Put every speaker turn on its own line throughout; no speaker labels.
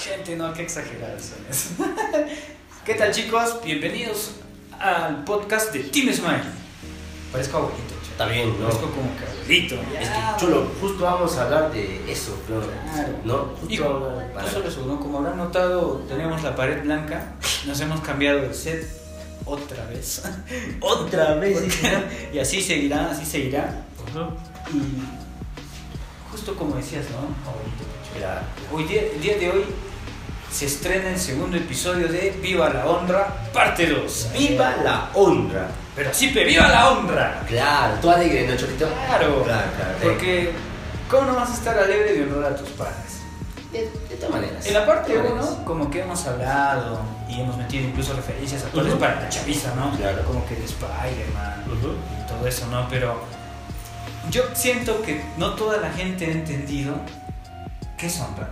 gente? No, qué exagerados son eso. ¿Qué tal, chicos? Bienvenidos al podcast de Team Smile. Parezco abuelito, che.
Está bien, ¿no?
Parezco como que abuelito.
Es que, chulo, justo vamos a hablar de eso, ¿no?
Claro.
¿No? Justo
Y
vamos a
no
hablar para-
solo eso, ¿no? como habrán notado, tenemos la pared blanca, nos hemos cambiado de set otra vez.
Otra vez.
y así seguirá, así seguirá. Y justo como decías, ¿no? Abuelito. Hoy día, el día de hoy se estrena el segundo episodio de Viva la Honra, parte 2.
¡Viva la honra!
Pero sí, pe, ¡viva la honra!
Claro, tú alegre, ¿no, Chotito?
Claro,
Claro, claro.
porque ¿cómo no vas a estar alegre de honrar a tus padres?
De, de todas maneras.
En la parte
De todas maneras.
1, como que hemos hablado y hemos metido incluso referencias actuales
Ujú.
para la chaviza, ¿no?
Claro.
Como que de Spider-Man
Ujú.
y todo eso, ¿no? Pero yo siento que no toda la gente ha entendido qué es honrar.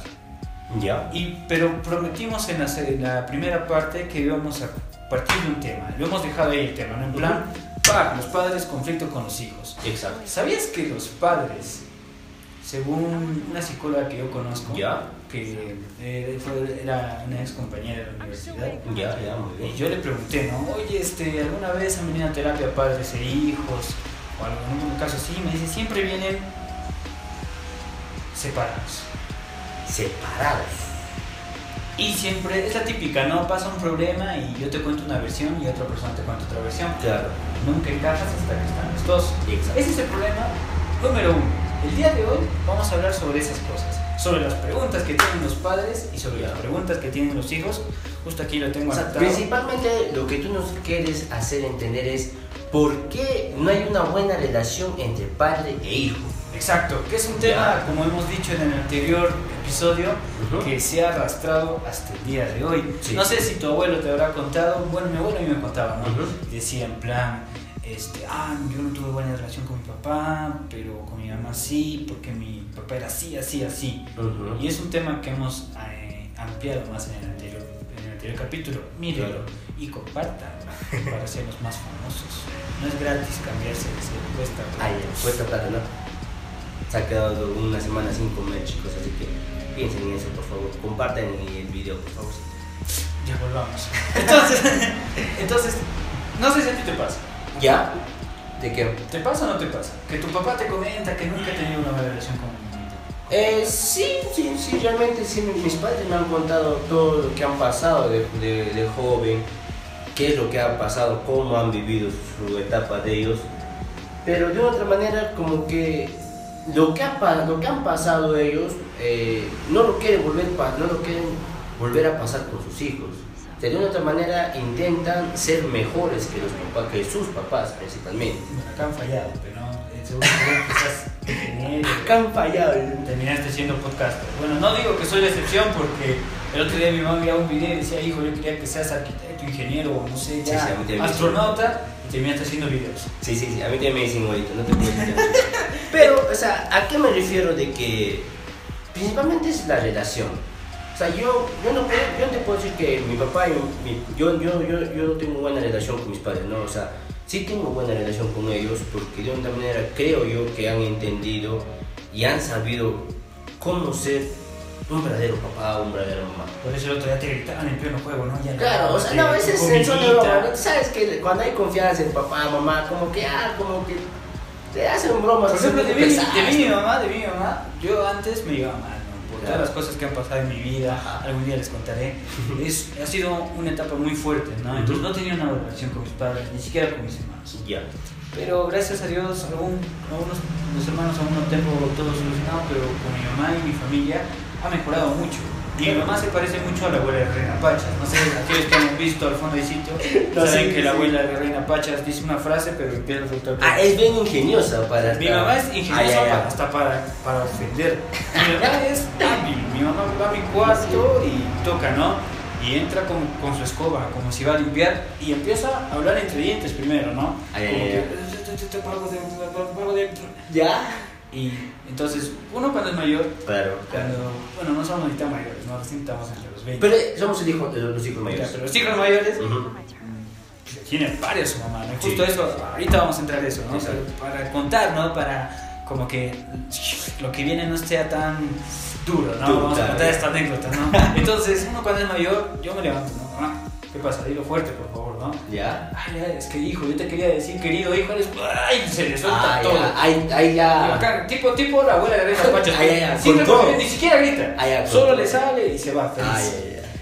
Ya.
Y, pero prometimos en la, se- en la primera parte que íbamos a partir de un tema. Lo hemos dejado ahí el tema, ¿no? En plan, pa, los padres, conflicto con los hijos.
Exacto.
¿Sabías que los padres, según una psicóloga que yo conozco,
Ya.
que eh, fue- era una ex compañera de la universidad,
Ya, ya, muy
y
bien.
yo le pregunté, ¿no? Oye, este, ¿alguna vez han venido a terapia padres e hijos? O algún caso así, me dice, siempre vienen separados.
Separados.
Y siempre es la típica, ¿no? Pasa un problema y yo te cuento una versión y otra persona te cuenta otra versión.
Claro.
Nunca encajas hasta que están los dos.
Exacto.
Ese es el problema número uno. El día de hoy vamos a hablar sobre esas cosas. Sobre las preguntas que tienen los padres y sobre las preguntas que tienen los hijos. Justo aquí lo tengo
O sea,
anotado.
principalmente lo que tú nos quieres hacer entender es por qué no hay una buena relación entre padre e hijo.
Exacto, que es un tema,
Ya.
como hemos dicho en el anterior episodio,
Ujú.
que se ha arrastrado hasta el día de hoy.
Sí.
No sé si tu abuelo te habrá contado, bueno, mi abuelo a mí me contaba, ¿no?
Ujú.
Y decía en plan, este, ah, yo no tuve buena relación con mi papá, pero con mi mamá sí, porque mi papá era así, así, así.
Ujú.
Y es un tema que hemos eh, ampliado más en el anterior, en el anterior capítulo. Mírenlo
Claro.
y compartan para ser los más famosos. No es gratis cambiarse, se cuesta.
Ay, cuesta plata, ¿no? Se ha quedado una semana sin comer, chicos, así que piensen en eso, por favor. Compartan el video, por favor.
Ya volvamos. Entonces, entonces, no sé si a ti te pasa.
¿Ya? ¿De qué?
¿Te pasa o no te pasa? Que tu papá te comenta que nunca ha tenido una buena relación con mi mamita.
Eh, sí, sí, sí, realmente sí, mi- mis padres me han contado todo lo que han pasado de, de, de joven, qué es lo que ha pasado, cómo han vivido su etapa de ellos, pero de otra manera como que lo que, ha, lo que han pasado ellos eh, no lo quieren volver pa- no lo quieren volver a pasar con sus hijos. De una otra manera intentan ser mejores que los papás, que sus papás principalmente.
Bueno, acá han fallado, pero ingeniero.
Acá han fallado.
Terminaste siendo podcaster. Bueno, no digo que soy la excepción porque el otro día mi mamá veía un video y decía, hijo, yo quería que seas arquitecto, ingeniero o no sé,
Sí,
ya,
sí, también.
astronauta y terminaste haciendo videos.
Sí, sí, sí, a mí también me dicen igualito, no te puedo decir. Pero, o sea, ¿a qué me refiero de que principalmente es la relación? O sea, yo, yo, no, puedo, yo no te puedo decir que mi papá y mi- yo, yo, yo, yo no tengo buena relación con mis padres, ¿no? O sea, sí tengo buena relación con ellos porque de una manera creo yo que han entendido y han sabido cómo ser un verdadero papá o un verdadero mamá.
Por eso el otro día te gritaban en pleno juego, ¿no? Ya
Claro, o sea, no, a veces en son de broma, ¿no? Tú sabes que cuando hay confianza en papá, mamá, como que, ah, como que te hacen bromas.
Por ejemplo, de mí, de mi mamá, de mi mamá, yo antes me iba mal. Por todas las cosas que han pasado en mi vida, algún día les contaré. Es, ha sido una etapa muy fuerte, ¿no? Entonces no tenía una relación con mis padres, ni siquiera con mis hermanos.
Ya.
Pero gracias a Dios, aún, algunos los hermanos aún no tengo todo solucionado, pero con mi mamá y mi familia ha mejorado mucho. Y mi mamá se parece mucho a la abuela de Reina Pachas. No sé, aquellos que han visto al fondo del sitio,
No,
saben
sí,
que la abuela de Reina Pachas dice una frase, pero empieza a soltar.
Ah, es bien ingeniosa para.
Mi mamá es ingeniosa
Ah,
para- hasta para, para ofender. Mi mamá es hábil. Mi mamá va a mi cuarto y toca, ¿no? Y entra con, con su escoba, como si va a limpiar, y empieza a hablar entre dientes primero, ¿no?
Ah,
Como que,
ya.
Y entonces, uno cuando es mayor,
Claro, claro.
cuando, bueno, no somos ni tan mayores, ¿no? Recién estamos entre los 20.
Pero eh, somos el hijo de los hijos mayores.
pero los hijos mayores
Ujú.
le tiene varios su mamá, ¿no?
Sí.
Justo eso, ahorita vamos a entrar a eso, ¿no?
Exacto.
Para contar, ¿no? Para como que lo que viene no sea tan duro, ¿no?
Duro,
Vamos a contar esta anécdota, ¿no? Entonces, uno cuando es mayor, yo me levanto, ¿no? Ah, ¿Qué pasa? Dilo fuerte, por favor, ¿no?
¿Ya?
Ay, es que hijo, yo te quería decir, querido hijo, eres... ¡Ay! Se le suelta
Ah,
todo.
ya, ya.
tipo, tipo la abuela de Reina Pachas.
Ay,
porque
todo.
ni siquiera grita.
Ay, con
Solo le sale y se va feliz.
Ay, ay, ay.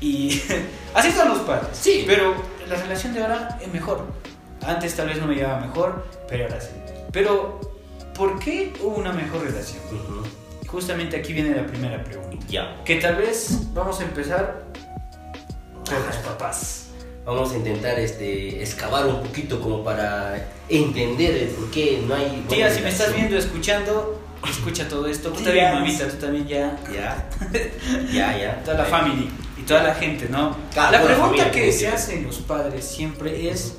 Y así son los padres.
Sí.
Pero la relación de ahora es mejor. Antes tal vez no me llevaba mejor, pero ahora sí. Pero, ¿por qué hubo una mejor relación? Justamente aquí viene la primera pregunta.
Ya.
Que tal vez vamos a empezar por los papás.
Vamos a intentar este, excavar un poquito como para entender el por qué no hay.
Tía, si me estás viendo, escuchando, escucha todo esto. Tú también, mamita, tú también ya.
Ya. Ya, ya.
Toda la family y toda la gente, ¿no?
Claro,
la pregunta
familia,
que se hacen los padres siempre es,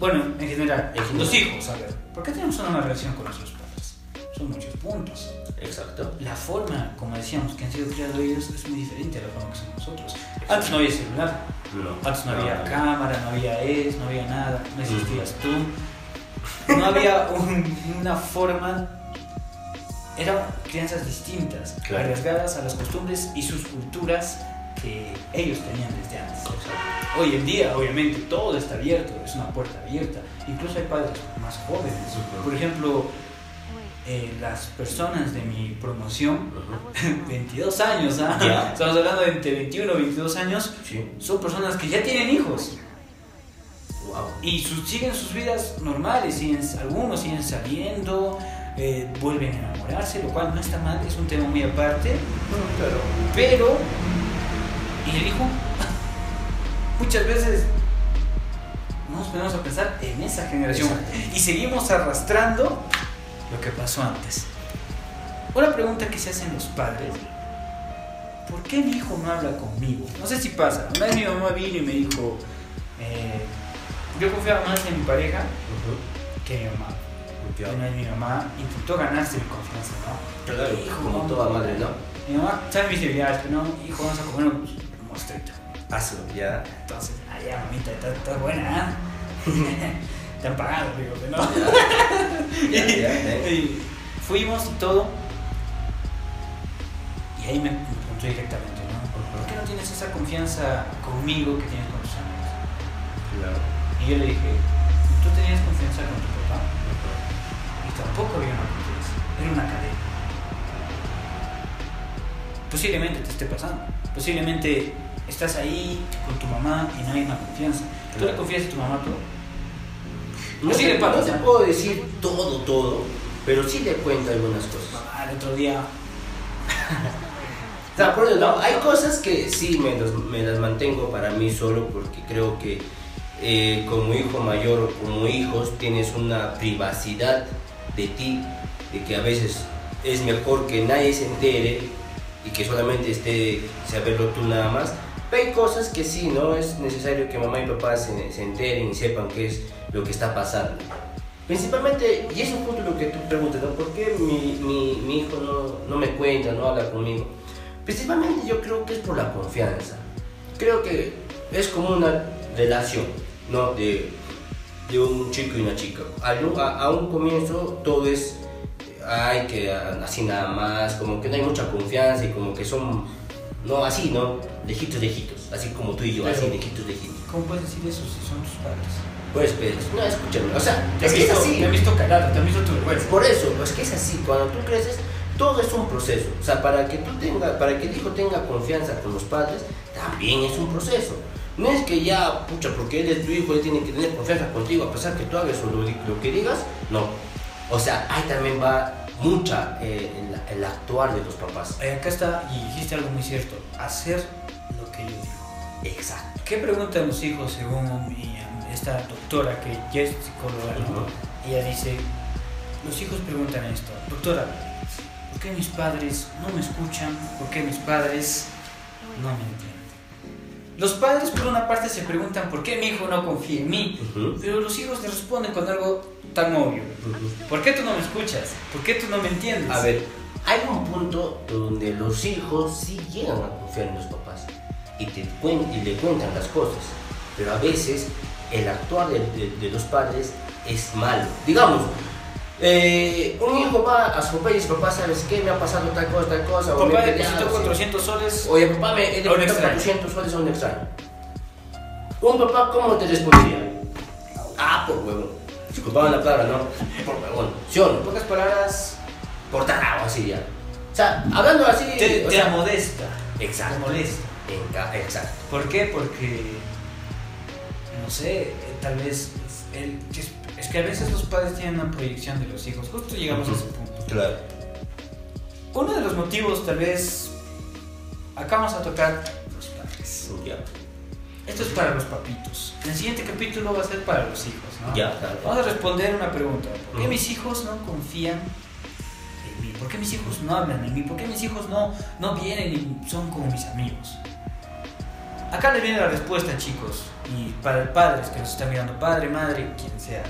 bueno, en general,
En general.
los hijos, a ver, ¿por qué tenemos una mala relación con nuestros padres? Son muchos puntos.
Exacto.
La forma, como decíamos, que han sido criados ellos es muy diferente a la forma que somos nosotros. Antes no había celular,
No.
antes no había
no.
cámara, no había es, no había nada, no existías tú. No había un- una forma, eran crianzas distintas,
Claro.
arriesgadas a las costumbres y sus culturas que ellos tenían desde antes. Hoy en día, obviamente, todo está abierto, es una puerta abierta. Incluso hay padres más jóvenes. Por ejemplo, eh, las personas de mi promoción,
Ujú.
22 años, ¿ah? Estamos hablando de entre 21 y 22 años,
Sí.
son personas que ya tienen hijos
Wow.
y siguen sus vidas normales, siguen, algunos siguen saliendo, eh, vuelven a enamorarse, lo cual no está mal, es un tema muy aparte,
Claro.
pero ¿y el hijo? Muchas veces no nos ponemos a pensar en esa generación
Exacto.
y seguimos arrastrando lo que pasó antes. Una pregunta que se hacen los padres, ¿por qué mi hijo no habla conmigo? No sé si pasa, una vez mi mamá vino y me dijo, eh, yo confiaba más en mi pareja que en mi mamá. Una vez mi mamá intentó ganarse mi confianza, ¿no?
Claro,
Hijo,
como toda madre, ¿no?
Mi mamá sabe mis debilidades, no, hijo, vamos a comer un mostrito.
Hazlo, ya.
Entonces, ah, ya, mamita, está, está buena, ¿ah? Te han pagado, digo, que no.
Ya, ya, ya.
Y fuimos y todo. Y ahí me, me preguntó directamente, ¿no? ¿Por qué no tienes esa confianza conmigo que tienes con tus amigos?
Claro.
Y yo le dije, ¿tú tenías confianza con tu papá? Y tampoco había una confianza, era una cadena. Posiblemente te esté pasando. Posiblemente estás ahí con tu mamá y no hay una confianza. ¿Tú le confías a tu mamá todo?
No,
Sí
te, no te puedo decir todo, todo, pero sí le cuento algunas cosas.
Mamá, el otro día.
O sea, por eso, no, hay cosas que sí me, los- me las mantengo para mí solo porque creo que eh, como hijo mayor o como hijos tienes una privacidad de ti, de que a veces es mejor que nadie se entere y que solamente esté saberlo tú nada más. Pero hay cosas que sí, ¿no? Es necesario que mamá y papá se, se enteren y sepan qué es lo que está pasando. Principalmente, y eso es justo lo que tú preguntas, ¿no? ¿Por qué mi, mi, mi hijo no, no me cuenta, no habla conmigo? Principalmente yo creo que es por la confianza. Creo que es como una relación, ¿no? De, de un chico y una chica. A, a- a un comienzo todo es, ay, que así nada más, como que no hay mucha confianza y como que son, no, así, ¿no? Lejitos, lejitos, así como tú y yo, así,
Pero-
lejitos, lejitos.
¿Cómo puedes decir eso si son tus padres?
Pues, pues, no, escúchame, o sea,
Te
es que es
visto,
así.
te han visto calado, te han visto tu vergüenza.
por eso, es que es así, cuando tú creces, todo es un proceso. O sea, para que tú tengas, para que el hijo tenga confianza con los padres, también es un proceso. No es que ya, pucha, porque él es tu hijo, él tiene que tener confianza contigo, a pesar que tú hagas lo, lo que digas, no. O sea, ahí también va mucha eh, el, el actuar de los papás.
Eh, acá está, y dijiste algo muy cierto, hacer lo que yo digo.
Exacto.
¿Qué preguntan los hijos según mi- esta doctora que ya es psicóloga? ¿no? Ella dice, los hijos preguntan esto, doctora, ¿por qué mis padres no me escuchan? ¿Por qué mis padres no me entienden? Los padres por una parte se preguntan por qué mi hijo no confía en mí,
Ujú.
pero los hijos le responden con algo tan obvio.
Ujú.
¿Por qué tú no me escuchas? ¿Por qué tú no me entiendes?
A ver, hay un punto donde los hijos sí llegan a confiar en los papás y, te cuen- y le cuentan las cosas, pero a veces el actuar de, de- de los padres es malo. Digamos, Eh, un hijo va a su papá y dice, papá, ¿sabes qué? Me ha pasado tal cosa, tal cosa. o me
Papá
he peleado,
depositó
sí.
400 soles.
Oye, papá, me he depositado
extraño.
400 soles a un extraño. Un papá, ¿cómo te respondería? Ah, por huevón. Disculpame la palabra, ¿no? Por huevón. ¿Sí o no?
Pocas palabras,
Por tarado, así ya. O sea, hablando así...
te,
o
te
sea,
amodesta.
Exacto.
Te molesta.
Exacto.
¿Por qué? Porque, no sé, eh, tal vez, el, es, es que a veces los padres tienen una proyección de los hijos. Justo llegamos a ese punto.
Claro.
Uno de los motivos, tal vez, acá vamos a tocar los padres.
Ya.
Esto es para los papitos. El siguiente capítulo va a ser para los hijos, ¿no?
Ya, claro.
Vamos a responder una pregunta. ¿Por qué
Ujú.
mis hijos no confían en mí? ¿Por qué mis hijos no hablan en mí? ¿Por qué mis hijos no, no vienen y son como mis amigos? Acá le viene la respuesta, chicos. Y para padres que nos están mirando, padre, madre, quien seas.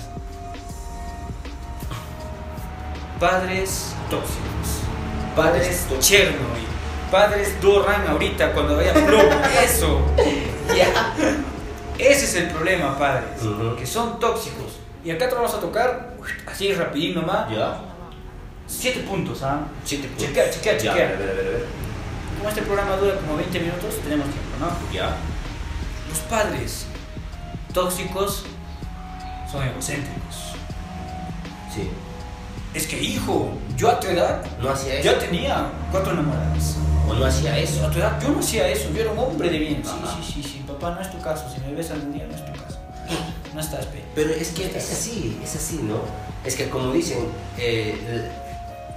Padres tóxicos. Padres. Chernobyl. Padres Doran ahorita cuando vaya plomo. Eso.
Ya.
Ese es el problema, padres.
Ujú.
Que son tóxicos. Y acá te vamos a tocar, así rapidín nomás,
Ya.
siete puntos, ¿ah?
Siete puntos.
Chequea, chequea, chequea.
a ver, a ver, a ver.
Como este programa dura como 20 minutos, tenemos tiempo, ¿no?
Ya.
Los padres tóxicos son egocéntricos.
Sí.
Es que, hijo, yo a tu edad
No hacía eso.
ya tenía cuatro enamoradas.
O no hacía eso.
A tu edad yo no hacía eso, yo era un hombre de bien. Sí,
Ajá.
sí, sí, sí, papá, no es tu caso. Si me ves algún día, no es tu caso. No estás, pe.
Pero es que es así, es así, ¿no? Es que como dicen, eh,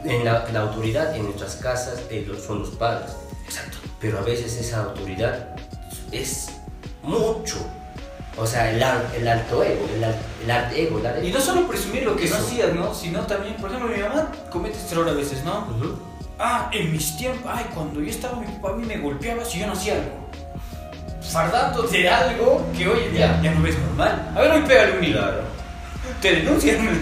en la, la autoridad en nuestras casas eh, son los padres.
Exacto.
Pero a veces esa autoridad es mucho. O sea, el, el alto ego, el, el alto ego, el alto
Y no solo presumir lo que no hacías, ¿no? Sino también, por ejemplo, mi mamá comete este error a veces, ¿no? Ah, en mis tiempos, ay, cuando yo estaba, mi papá a mí me golpeaba si yo no hacía algo. Fardando de algo que hoy en día ya no ves normal. A ver, hoy pégale un.
Claro.
Te denuncian.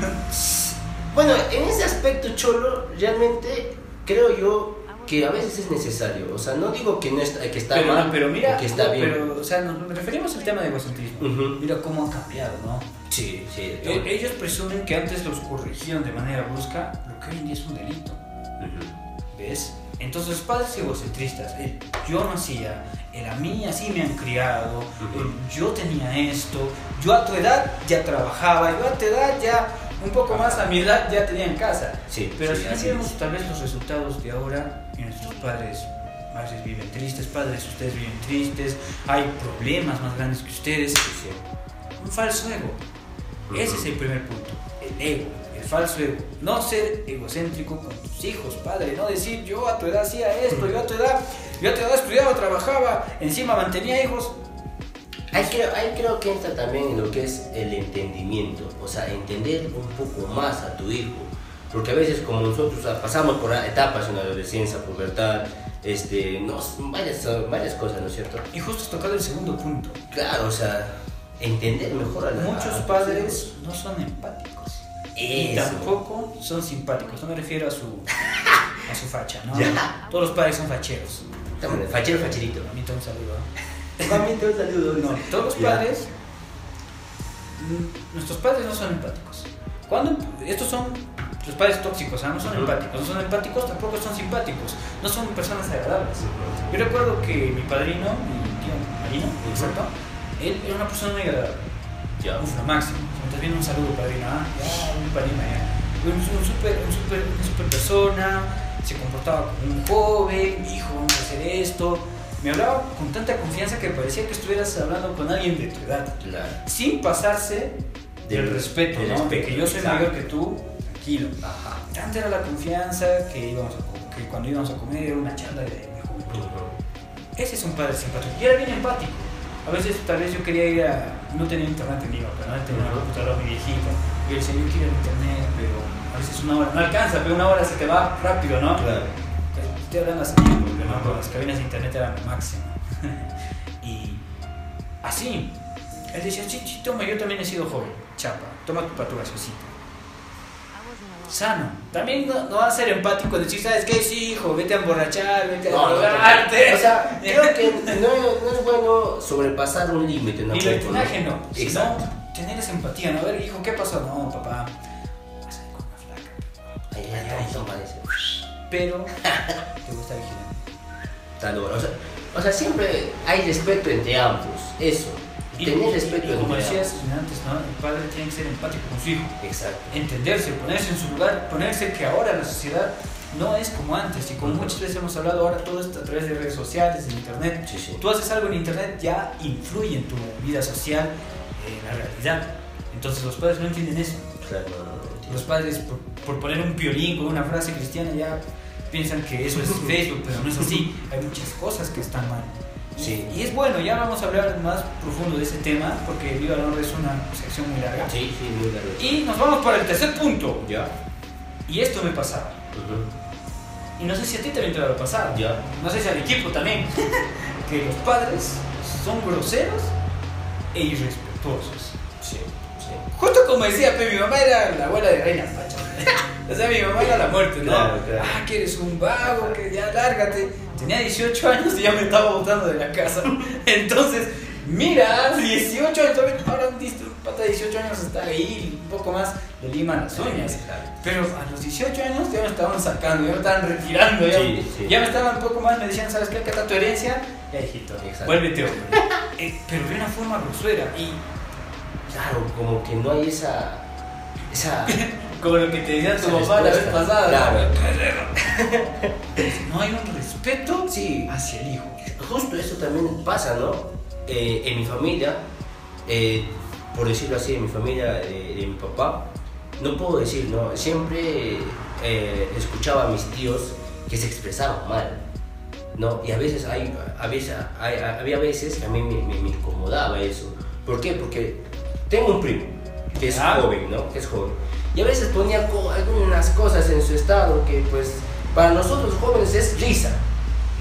Bueno, en ese aspecto, Cholo, realmente creo yo que a veces es necesario. O sea, no digo que, no está, que está
pero,
mal,
pero mira,
o que está bien.
pero, o sea, nos referimos al tema de egocentrismo.
Ujú.
Mira cómo ha cambiado, ¿no?
Sí, sí.
E- Ellos presumen que antes los corrigieron de manera brusca, lo que hoy en día es un delito.
Ujú.
¿Ves? Entonces, padres egocentristas, el yo no hacía, el a mí así me han criado,
Ujú.
el yo tenía esto, yo a tu edad ya trabajaba, yo a tu edad ya, un poco más a mi edad ya tenía en casa.
Sí,
Pero
sí,
si
así
vemos tal vez los resultados de ahora, padres a veces viven tristes, padres ustedes viven tristes, hay problemas más grandes que ustedes, un falso ego. Ese es el primer punto, el ego, el falso ego. No ser egocéntrico con tus hijos, padre, no decir yo a tu edad hacía esto, yo a tu edad, yo a tu edad estudiaba, trabajaba, encima mantenía hijos.
Ahí creo, ahí creo que entra también en lo que es el entendimiento, o sea, entender un poco más a tu hijo. Porque a veces como nosotros pasamos por etapas en la adolescencia, pubertad, este, no, varias, varias cosas, ¿no es cierto?
Y justo has tocado el segundo punto.
Claro, o sea, entender mejor a la
Muchos
a
padres no son empáticos. Y
Eso.
tampoco son simpáticos. No me refiero a su, a su facha, ¿no?
Ya.
Todos los padres son facheros.
El fachero, facherito.
Mamita, un saludo. ¿eh?
Mamita, un saludo.
No, todos los padres, nuestros padres no son empáticos. Cuando estos son los padres tóxicos, ¿ah? no son empáticos, no son empáticos, tampoco son simpáticos, no son personas agradables. Yo recuerdo que mi padrino, mi tío Marino, exacto, él era una persona muy agradable.
Ya.
Uf, lo máximo. Viendo un saludo, padrino, ¿ah? Ya, un padrino, ya. Un, super, un super, una super persona, se comportaba como un joven, hijo, vamos a hacer esto. Me hablaba con tanta confianza que parecía que estuvieras hablando con alguien de tu edad,
Claro.
sin pasarse del
Del-
respeto,
del
¿no? De
respeto,
que yo soy
exacto.
mayor que tú, tranquilo.
Ajá.
Tanta era la confianza que, íbamos a, que cuando íbamos a comer era una charla de, de juventud. Ese es un padre simpático. Y era bien empático. A veces tal vez yo quería ir a... No tenía internet en Lima, pero no tenía una computadora muy viejita. Y yo quiero ir a internet, pero a veces una hora no alcanza, pero una hora se te va rápido, ¿no?
Claro.
Estoy hablando hace tiempo, porque, ¿no? Cuando las cabinas de internet eran lo máximo. y así. Él decía, sí, sí, toma, yo también he sido joven. Chapa, toma tu para tu gaseosita. Sano. También no, no va a ser empático decir, ¿sabes qué? Sí, hijo, vete a emborrachar, vete a
No, no, no.
drogarte.
O sea, creo que no, no es bueno sobrepasar un límite. ¿no?
Ni libertinaje no, sino
Exacto.
tener esa empatía, ¿no? A ver, hijo, ¿qué pasó? No, papá, vas a ir con una flaca.
Ay,
Ay,
ay, parece.
pero te gusta vigilar.
Tal hora. O sea, o sea, siempre hay respeto entre ambos. Eso. Tener respeto
y como decías antes, ¿no? el padre tiene que ser empático con su hijo.
Exacto.
entenderse, ponerse en su lugar, ponerse que ahora la sociedad no es como antes y como muchas veces hemos hablado ahora todo esto a través de redes sociales, de internet.
Sí, sí.
Tú haces algo en internet ya influye en tu vida social, en la realidad. Entonces los padres no entienden eso.
Claro, no, no.
Los padres por, por poner un violín con una frase cristiana ya piensan que eso es Facebook, pero no es así. Hay muchas cosas que están mal.
Sí.
Y es bueno, ya vamos a hablar más profundo de ese tema porque Viva la Honra es una sección muy larga.
Sí, sí, muy largo.
Y nos vamos para el tercer punto.
Ya.
Y esto me pasaba. Y no sé si a ti también te va a pasar.
Ya.
No sé si al equipo también. que los padres son groseros e irrespetuosos.
Sí, sí.
Justo como decía, mi mamá era la abuela de Reina Pacha. o sea, mi mamá era la muerte, ¿no?
Claro, claro.
Ah, que eres un vago, que ya lárgate. Tenía 18 años y ya me estaba botando de la casa. Entonces, mira, 18 años, ahora un pata de 18 años está ahí, un poco más le liman las uñas. Pero a los 18 años ya me estaban sacando, ya me estaban retirando, ya,
Sí, sí.
ya me estaban un poco más, me decían, ¿sabes qué? Acá está tu herencia. Ya, hijito,
Exacto.
vuélvete hombre. Eh, pero de una forma grosera y
Claro, como que no hay esa. Esa.
como lo que te decía tu mamá la vez pasada.
Claro.
¿no? No hay un respeto
Sí.
hacia el hijo.
Justo eso también pasa, ¿no? Eh, en mi familia, eh, por decirlo así, en mi familia de, de mi papá, no puedo decir, ¿no? Siempre eh, escuchaba a mis tíos que se expresaban mal, ¿no? Y a veces, hay, a veces hay- había veces que a mí me, me- me incomodaba eso. ¿Por qué? Porque tengo un primo que es
Ah.
joven, ¿no? Que es joven. Y a veces ponía algunas cosas en su estado que, pues, para nosotros jóvenes es risa,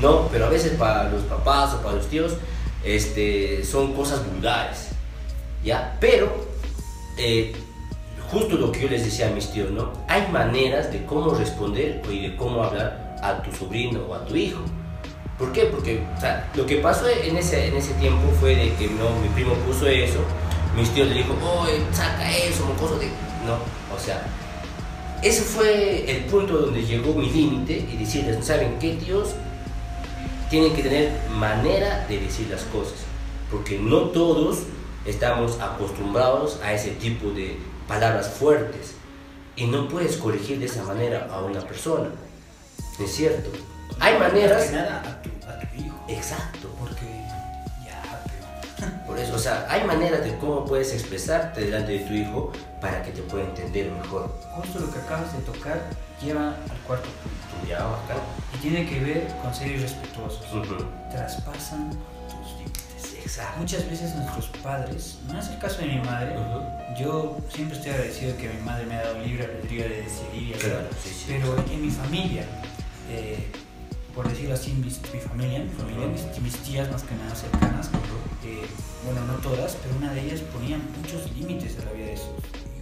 ¿no? Pero a veces para los papás o para los tíos este, son cosas vulgares, ¿ya? Pero, eh, justo lo que yo les decía a mis tíos, ¿no? Hay maneras de cómo responder y de cómo hablar a tu sobrino o a tu hijo. ¿Por qué? Porque o sea, lo que pasó en ese, en ese tiempo fue de que no, mi primo puso eso, mis tíos le dijo, oye, saca eso, mocoso de... No, o sea, ese fue el punto donde llegó mi límite y decirles, ¿saben qué, tíos? Tienen que tener manera de decir las cosas, porque no todos estamos acostumbrados a ese tipo de palabras fuertes y no puedes corregir de esa manera a una persona, ¿no es cierto? Hay maneras...
que nada a tu, a tu hijo.
Exacto,
Porque.
Por eso, o sea, hay maneras de cómo puedes expresarte delante de tu hijo para que te pueda entender mejor.
Justo lo que acabas de tocar lleva al cuarto punto.
Ya, bacán.
Y tiene que ver con ser irrespetuosos.
Ujú.
Traspasan tus límites.
Exacto.
Muchas veces nuestros padres, no es el caso de mi madre, yo siempre estoy agradecido de que mi madre me ha dado libre albedrío de decidir y hacer.
Claro, sí, sí.
Pero en mi familia, eh, por decirlo así, mi familia, mi familia, mis, mis tías más que nada cercanas, eh, bueno, no todas, pero una de ellas ponía muchos límites a la vida de su,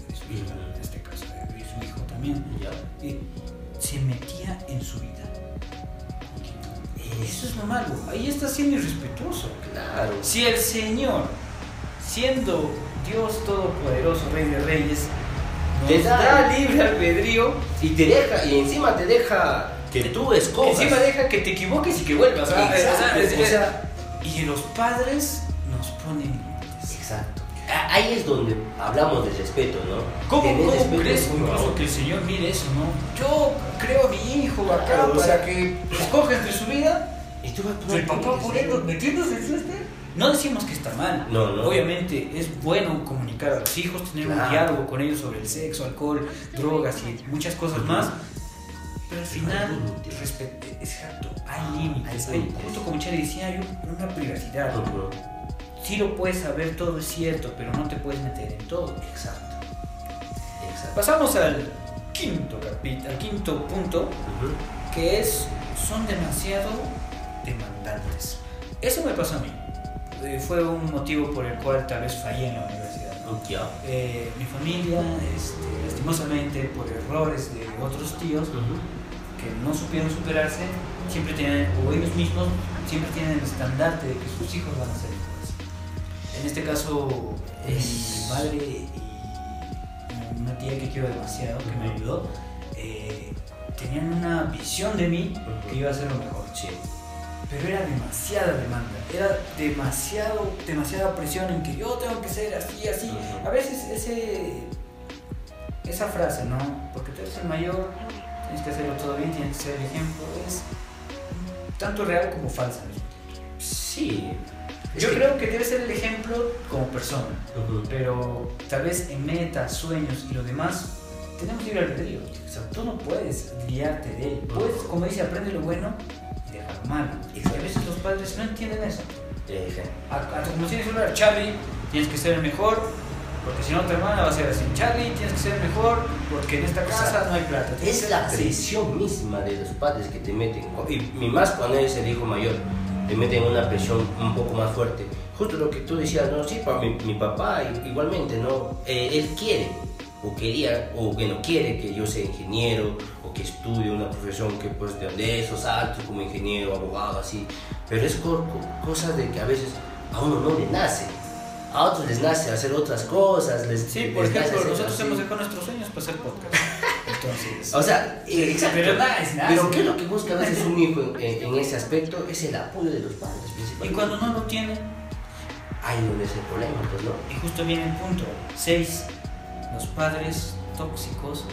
de su hija,
Ujú.
en este caso, de su hijo también. Eh, se metía en su vida. Eso es lo malo, ahí está siendo irrespetuoso.
Claro.
Si el Señor, siendo Dios Todopoderoso, Rey de Reyes,
Te da-
da libre albedrío,
Y te deja, y encima te deja que tú escojas.
encima deja que te equivoques y que vuelvas. ¿ah?
Exacto,
O sea, es-
o sea-
y los padres nos ponen límites.
Exacto. A- Ahí es donde hablamos de respeto, ¿no?
¿Cómo, cómo
respeto
crees incluso que el Señor mire eso, no? Yo creo a mi hijo acá
Claro, o
para
sea-
que escoja entre su vida
Y tú vas a
el papá poniendo,
¿no?
metiéndose en su este. No decimos que está mal.
No, no.
Obviamente es bueno comunicar a los hijos, tener un
Claro.
diálogo con ellos sobre el sexo, alcohol, drogas y muchas cosas más. Pero al final, respete- exacto, hay límites.
Hay
justo como Chari decía, hay un- una privacidad. Sí lo puedes saber, todo es cierto, pero no te puedes meter en todo.
Exacto. Exacto.
Pasamos al quinto capítulo, al quinto punto, que es son demasiado demandantes. Eso me pasó a mí. Eh, fue un motivo por el cual tal vez fallé en la universidad. Eh, mi familia, este, lastimosamente, por errores de otros tíos. Que no supieron superarse, siempre tienen, o ellos mismos, siempre tienen el estandarte de que sus hijos van a ser mejores. En este caso,
Es-
mi madre y una tía que quiero demasiado, que me ayudó, eh, tenían una visión de mí que iba a ser lo mejor.
Sí.
Pero era demasiada demanda, era demasiado, demasiada presión en que yo tengo que ser así, así. A veces ese, esa frase, ¿no? Porque tú eres el mayor, tienes que hacerlo todo bien, tienes que ser el ejemplo, es tanto real como falsa.
Sí.
Yo creo que debe ser el ejemplo como persona,
Ujú.
pero tal vez en metas, sueños y lo demás, tenemos libre albedrío. O sea, tú no puedes guiarte de él. Puedes, como dice, aprende lo bueno y deja lo malo. Y a veces los padres no entienden eso. A, a tu hablar, Charlie, tienes que ser el mejor, porque si no tu hermana va a ser así. Charlie, tienes que ser mejor, porque en esta
O sea,
casa no hay plata.
Es la presión misma de los padres que te meten, y, y más cuando eres el hijo mayor, te meten una presión un poco más fuerte. Justo lo que tú decías, no, sí, mi, mi papá igualmente, ¿no? Eh, él quiere, o quería, o bueno, quiere que yo sea ingeniero, o que estudie una profesión que pues de, esos altos como ingeniero, abogado, así. Pero es co- co- cosas de que a veces a uno no le nace. A otros les nace hacer otras cosas. Les,
Sí, por ejemplo, nosotros hemos dejado nuestros sueños para hacer podcast. Entonces,
O sea, eh, exacto.
Pero nada es nada.
Pero ¿qué es lo que busca a veces un hijo en, en- en ese aspecto? Es el apoyo de los padres,
y
principalmente.
cuando no lo tienen,
Ahí donde es el problema, pues no.
y justo viene el punto 6, los padres tóxicos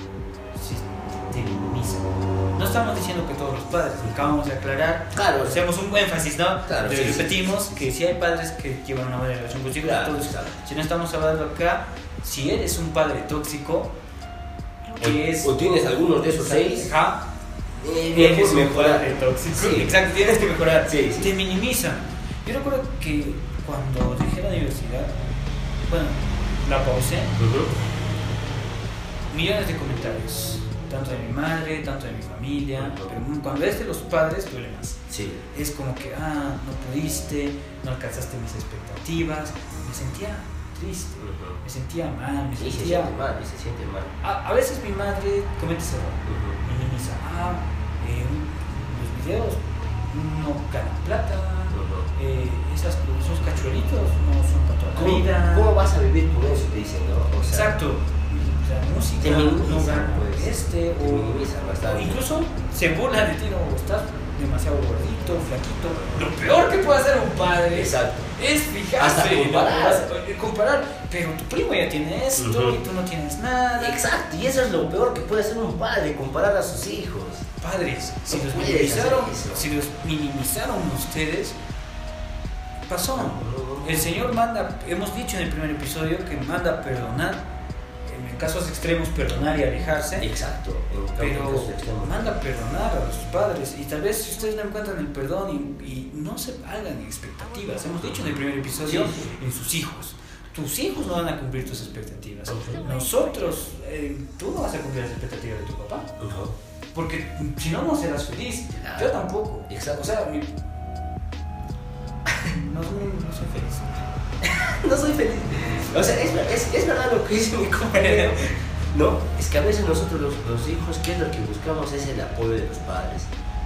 No estamos diciendo que todos los padres, lo acabamos de aclarar.
Claro,
Hacemos un énfasis, ¿no?
Claro, sí,
repetimos
sí, sí,
que si hay padres que llevan una buena relación con
Claro,
todos-
claro.
si no estamos hablando acá, si eres un padre tóxico, que es...
O tienes algunos de esos seis,
Ajá,
eh,
Tienes un
mejorar.
padre tóxico.
Sí.
Exacto, tienes que mejorar.
Sí, sí.
Te minimizan. Yo recuerdo que cuando dejé la universidad, bueno, la pausé,
Ujú.
millones de comentarios. Tanto de mi madre, tanto de mi familia. Pero cuando es de los padres, duele más.
Sí.
Es como que, ah, no pudiste, no alcanzaste mis expectativas. Me sentía triste,
Ujú.
me sentía mal, me
se
sentía...
siente mal, se siente mal.
A, a veces mi madre comete ese error.
Ujú.
minimiza, ah, eh, los videos no ganan plata,
Ujú.
eh, esas, esos cachuelitos no son para toda la
¿Cómo,
vida.
cómo vas a vivir con eso? Te dicen, ¿no? O sea,
Exacto. La música
Te minimizan,
no gana
pues.
este,
Te
o,
minimizan
o
bastante.
incluso se burlan de ti, no, estás demasiado gordito, flaquito. Lo peor que puede hacer un padre
Exacto.
es fijarse
Hasta comparar.
a- comparar. Pero tu primo ya tiene esto y tú no tienes nada.
Exacto, y eso es lo peor que puede hacer un padre, comparar a sus hijos.
Padres, si los minimizaron, si los minimizaron ustedes, pasó. El Señor manda, hemos dicho en el primer episodio que manda a perdonar, casos extremos perdonar y alejarse,
Exacto,
pero manda a perdonar a los padres y tal vez si ustedes no encuentran el perdón y, y no se hagan expectativas, hemos dicho en el primer episodio,
Sí, sí.
en sus hijos. Tus hijos no van a cumplir tus expectativas. Nosotros, eh, tú no vas a cumplir las expectativas de tu papá. Porque si no, no serás feliz.
Claro.
Yo tampoco.
Exacto.
O sea, mi... no, no soy feliz.
No soy feliz. O sea, es, es, es verdad lo que dice mi compañero. No, es que a veces nosotros los, los hijos, ¿qué es lo que buscamos? Es el apoyo de los padres.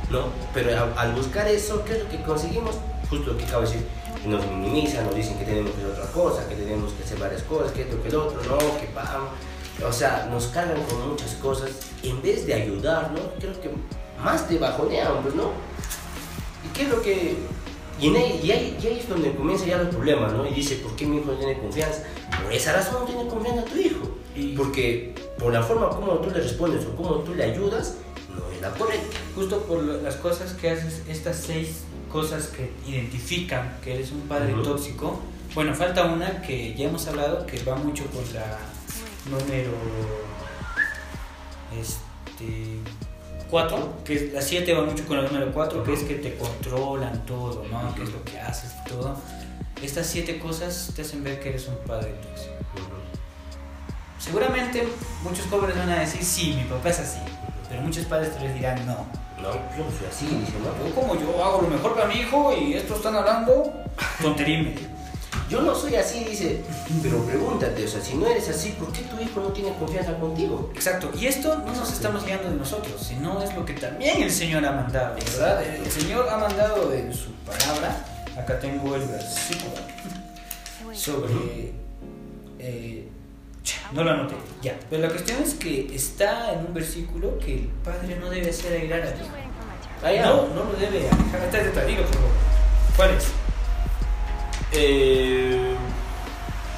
¿No? Pero al, buscar eso, ¿qué es lo que conseguimos? Justo lo que acabo de decir. Nos minimizan, nos dicen que tenemos que hacer otra cosa, que tenemos que hacer varias cosas, que esto, que el otro, no, que vamos. O sea, nos cargan con muchas cosas. En vez de ayudarnos, creo que más te bajonean, pues, ¿no? ¿Y qué es lo que.? Y, en ahí, y, ahí, y ahí es donde comienza ya los problemas, ¿no? Y dice, ¿por qué mi hijo no tiene confianza? Por esa razón no tiene confianza tu hijo.
Y
Porque por la forma como tú le respondes o como tú le ayudas, no es la correcta.
justo por las cosas que haces, estas seis cosas que identifican que eres un padre tóxico. Bueno, falta una que ya hemos hablado que va mucho con la número. Este. 4, que la 7 va mucho con la número 4, que es que te controlan todo, ¿no? Que es lo que haces y todo. Estas siete cosas te hacen ver que eres un padre tóxico. Seguramente muchos jóvenes van a decir, sí, mi papá es así. Pero muchos padres te les dirán, no.
No, yo soy así, dice,
Yo como yo hago lo mejor para mi hijo y estos están hablando tontería.
Yo no soy así, dice. Pero pregúntate, o sea, si no eres así, ¿por qué tu hijo no tiene confianza contigo?
Exacto, y esto no nos estamos guiando de nosotros, sino es lo que también el Señor ha mandado, ¿verdad? El Señor ha mandado en su palabra, acá tengo el versículo, sobre eh, No lo anoté, ya. Pero la cuestión es que está en un versículo que el padre no debe hacer airar.
Ah, ya.
No, no lo debe alejar. Está dilo, por favor. ¿Cuál es?
Eh,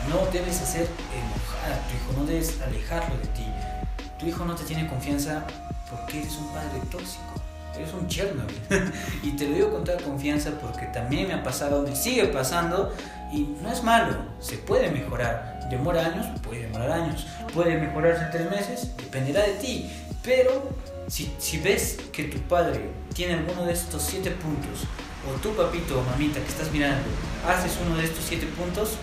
No debes hacer enojar a tu hijo, no debes alejarlo de ti. Tu hijo no te tiene confianza porque eres un padre tóxico. Eres un Chernobyl. y te lo digo con toda confianza porque también me ha pasado, me sigue pasando y no es malo, se puede mejorar. Demora años, puede demorar años. Puede mejorarse en tres meses, dependerá de ti. Pero si, si ves que tu padre tiene alguno de estos siete puntos, o tu papito o mamita que estás mirando, haces uno de estos siete puntos,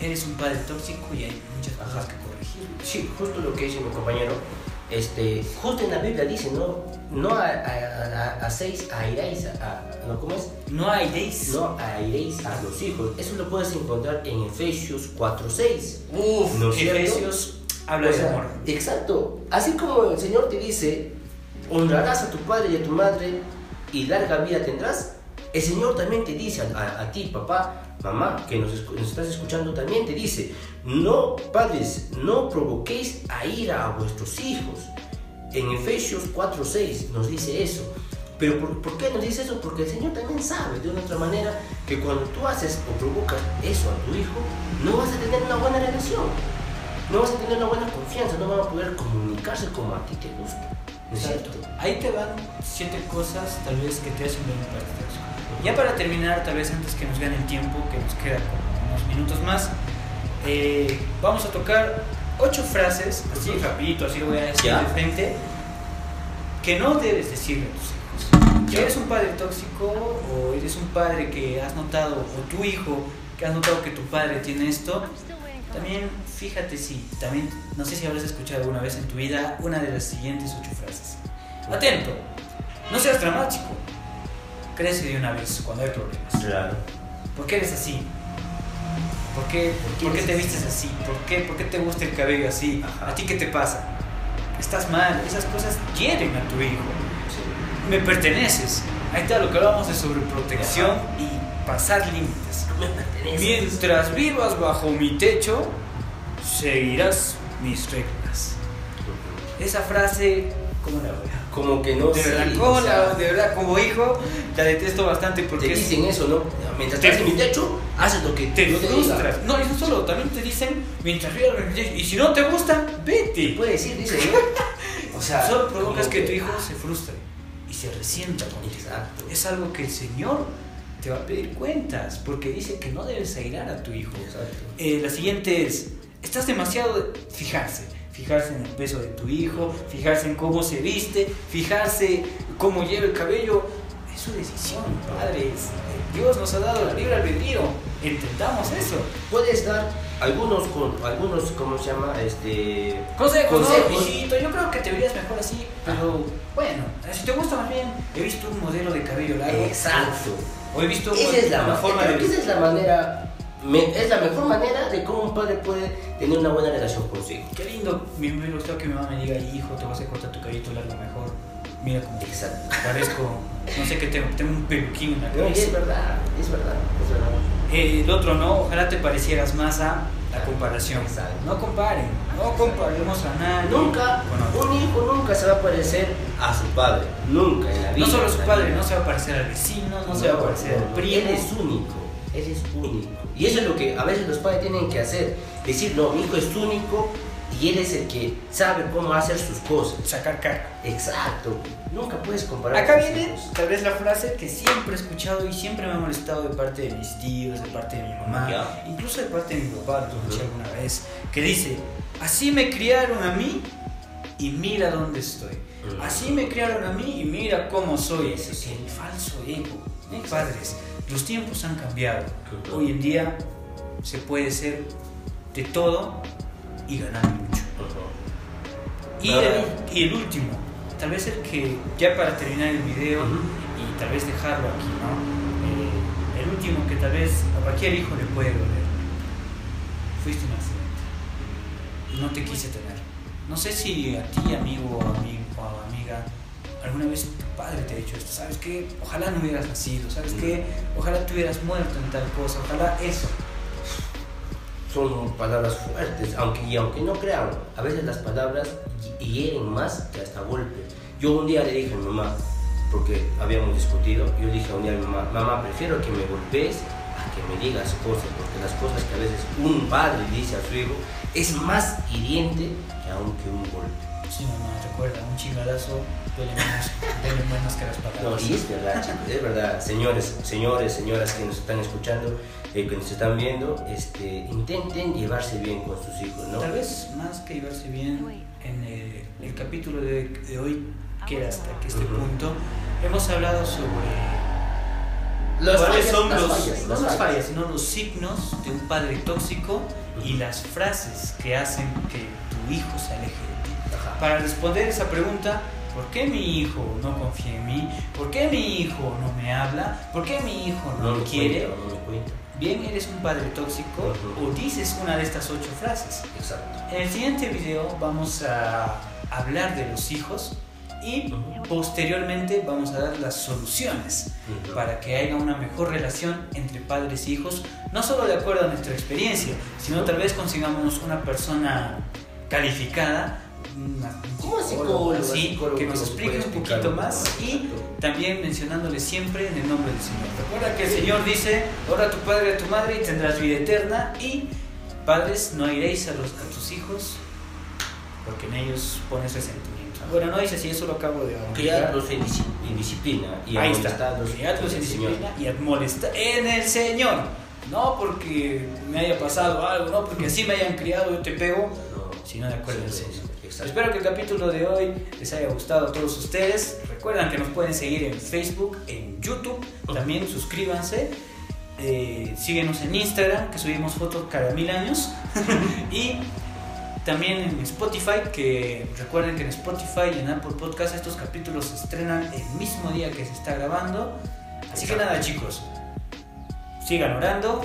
eres un padre tóxico y hay muchas cosas que corregir.
sí, justo lo que dice mi compañero. Este, justo en la Biblia dice, no, no a, a, a, a seis airéis, a, ¿no, ¿cómo es?
No days.
No airéis a los hijos. Eso lo puedes encontrar en Efesios 4.6.
Uf,
¿No?
Efesios habla
O
de
sea,
amor.
Exacto. Así como el Señor te dice, honrarás a tu padre y a tu madre y larga vida tendrás, el Señor también te dice a, a- ti, papá, mamá, que nos, nos estás escuchando, también te dice, no, padres, no provoquéis a ira a vuestros hijos. En Efesios 4.6 nos dice eso. Pero ¿por, por qué nos dice eso? Porque el Señor también sabe de una otra manera que cuando tú haces o provocas eso a tu hijo, no vas a tener una buena relación no vas a tener una buena confianza, no van a poder comunicarse como a ti te gusta. ¿No es cierto?
Ahí te van siete cosas tal vez que te hacen tóxico. Ya para terminar, tal vez antes que nos gane el tiempo, que nos queda como unos minutos más, eh, vamos a tocar ocho frases, así rapidito, así lo voy a decir
Ya.
de frente, que no debes decirle a tus hijos. Si eres un padre tóxico o eres un padre que has notado, o tu hijo que has notado que tu padre tiene esto, también fíjate si, también, no sé si habrás escuchado alguna vez en tu vida una de las siguientes ocho frases. Atento, no seas dramático, crece de una vez cuando hay problemas.
Claro.
¿Por qué eres así? ¿Por qué, por qué te vistes así? ¿Por qué, ¿Por qué te gusta el cabello así?
Ajá.
¿A ti qué te pasa? Estás mal, esas cosas quieren a tu hijo. Me perteneces. Ahí está lo que hablamos de sobreprotección y pasar límites.
Me perteneces.
Mientras vivas bajo mi techo, seguirás mis reglas. Esa frase, ¿cómo la veo?
Como que no
De verdad,
o
¿cómo
sea,
la- de verdad, como hijo, la detesto bastante
Te
porque es-
dicen eso, ¿no? Mientras
Te-
estás en mi techo, haces lo que
te
te diga.
frustras. No, eso solo, también te dicen, mientras techo, y si no te gusta, vete.
Puede decir, dice, ¿no? O sea,
Solo provocas
como
que tu hijo se frustre y se resienta contigo.
Exacto.
Es algo que el Señor te va a pedir cuentas, porque dice que no debes airar a tu hijo.
Exacto.
Eh, la siguiente es, estás demasiado de fijarse, fijarse en el peso de tu hijo, fijarse en cómo se viste, fijarse cómo lleva el cabello. Es su decisión, padres. Dios nos ha dado el libre albedrío. Entendamos eso.
Puedes dar algunos, con, algunos ¿cómo se llama? Este...
Consejos,
Consejos.
yo creo que te verías mejor así, pero bueno, si te gusta más bien, he visto un modelo de cabello largo.
Exacto.
O he visto
Esa es la,
una forma de
esa es la manera, me- es la mejor manera de cómo un padre puede tener una buena relación con su hijo.
Qué lindo, me gustó que mi mamá me diga, hijo, te vas a cortar tu cabello largo mejor. Mira cómo
Exacto.
parezco, no sé qué tengo, tengo un peluquín en la
No,
cabeza.
es verdad, es verdad, es verdad.
Eh, el otro no, ojalá te parecieras más a la comparación.
Exacto.
No comparen, no comparemos a nadie.
Nunca, un hijo nunca se va a parecer a su padre, nunca en la vida.
No solo a su padre, no se va a parecer al vecino, no, se va a parecer
no,
al primo.
Él es único, él es único. Y eso es lo que a veces los padres tienen que hacer. Decir, no, mi hijo es único y él es el que sabe cómo hacer sus cosas.
Sacar cara.
Exacto. Nunca puedes comparar.
Acá viene tal vez la frase que siempre he escuchado y siempre me ha molestado de parte de mis tíos, de parte de mi mamá, incluso de parte de mi papá, lo escuché alguna vez, que dice, así me criaron a mí y mira dónde estoy. Así me criaron a mí y mira cómo soy.
Sí, sí.
El falso ego. ¿eh, padres, los tiempos han cambiado. Hoy en día se puede ser de todo y ganar mucho. Y el, y el último, tal vez el que, ya para terminar el video y tal vez dejarlo aquí, ¿no? Eh, el último que tal vez a cualquier hijo le puede doler. Fuiste un accidente. No te quise tener. No sé si a ti, amigo o, ami- o amiga, alguna vez tu padre te ha dicho esto. ¿Sabes qué? Ojalá no hubieras nacido. ¿Sabes qué? Ojalá tú hubieras muerto en tal cosa. Ojalá eso.
son palabras fuertes, aunque, y aunque no crean, a veces las palabras hieren más que hasta golpe. Yo un día le dije a mi mamá, porque habíamos discutido, yo le dije un día a mi mamá, mamá, prefiero que me golpees a que me digas cosas, porque las cosas que a veces un padre dice a su hijo es más hiriente que aunque un golpe.
Sí, mamá, recuerda, un chingadazo duele menos, duele menos que las
No,
palabras.
y es verdad, chicos, es verdad, señores, señores, señoras que nos están escuchando, eh, que nos están viendo, este, intenten llevarse bien con sus hijos, ¿no?
Tal vez más que llevarse bien en el, el capítulo de, de hoy, que hasta que este punto, hemos hablado sobre
Las
cuáles
fallas,
son
las
los,
fallas,
no
las
las
fallas.
fallas, sino los signos de un padre tóxico y las frases que hacen que tu hijo se aleje. Para responder esa pregunta, ¿por qué mi hijo no confía en mí? ¿Por qué mi hijo no me habla? ¿Por qué mi hijo no,
No
me quiere?
cuenta, no me cuenta.
Bien, eres un padre tóxico o dices una de estas ocho frases.
Exacto.
En el siguiente video vamos a hablar de los hijos y posteriormente vamos a dar las soluciones para que haya una mejor relación entre padres e hijos, no solo de acuerdo a nuestra experiencia, sino tal vez consigamos una persona calificada, una psicóloga, sí, que nos explique un poquito más y también mencionándole siempre en el nombre del Señor. Recuerda que el Señor dice, ora a tu padre y a tu madre y tendrás vida eterna y padres no iréis a, los, a tus hijos porque en ellos pones resentimiento. Bueno, no dice así, eso lo acabo de
Criarlos en, dis- en disciplina y
Ahí está, criarlos en disciplina y admonestar en el Señor. No porque me haya pasado algo, no porque así me hayan criado, yo te pego,
No,
sino de acuerdo al Señor. Espero que el capítulo de hoy les haya gustado a todos ustedes. Recuerden que nos pueden seguir en Facebook, en YouTube, también suscríbanse. Eh, síguenos en Instagram, que subimos fotos cada mil años. y también en Spotify, que recuerden que en Spotify y en Apple Podcast estos capítulos se estrenan el mismo día que se está grabando. Así que nada chicos, sigan orando,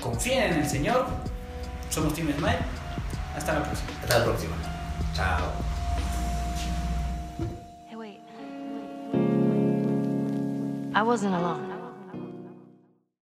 confíen en el Señor. Somos Team Smile. Hasta la próxima.
Hasta la próxima.
Hey, wait. I wasn't alone.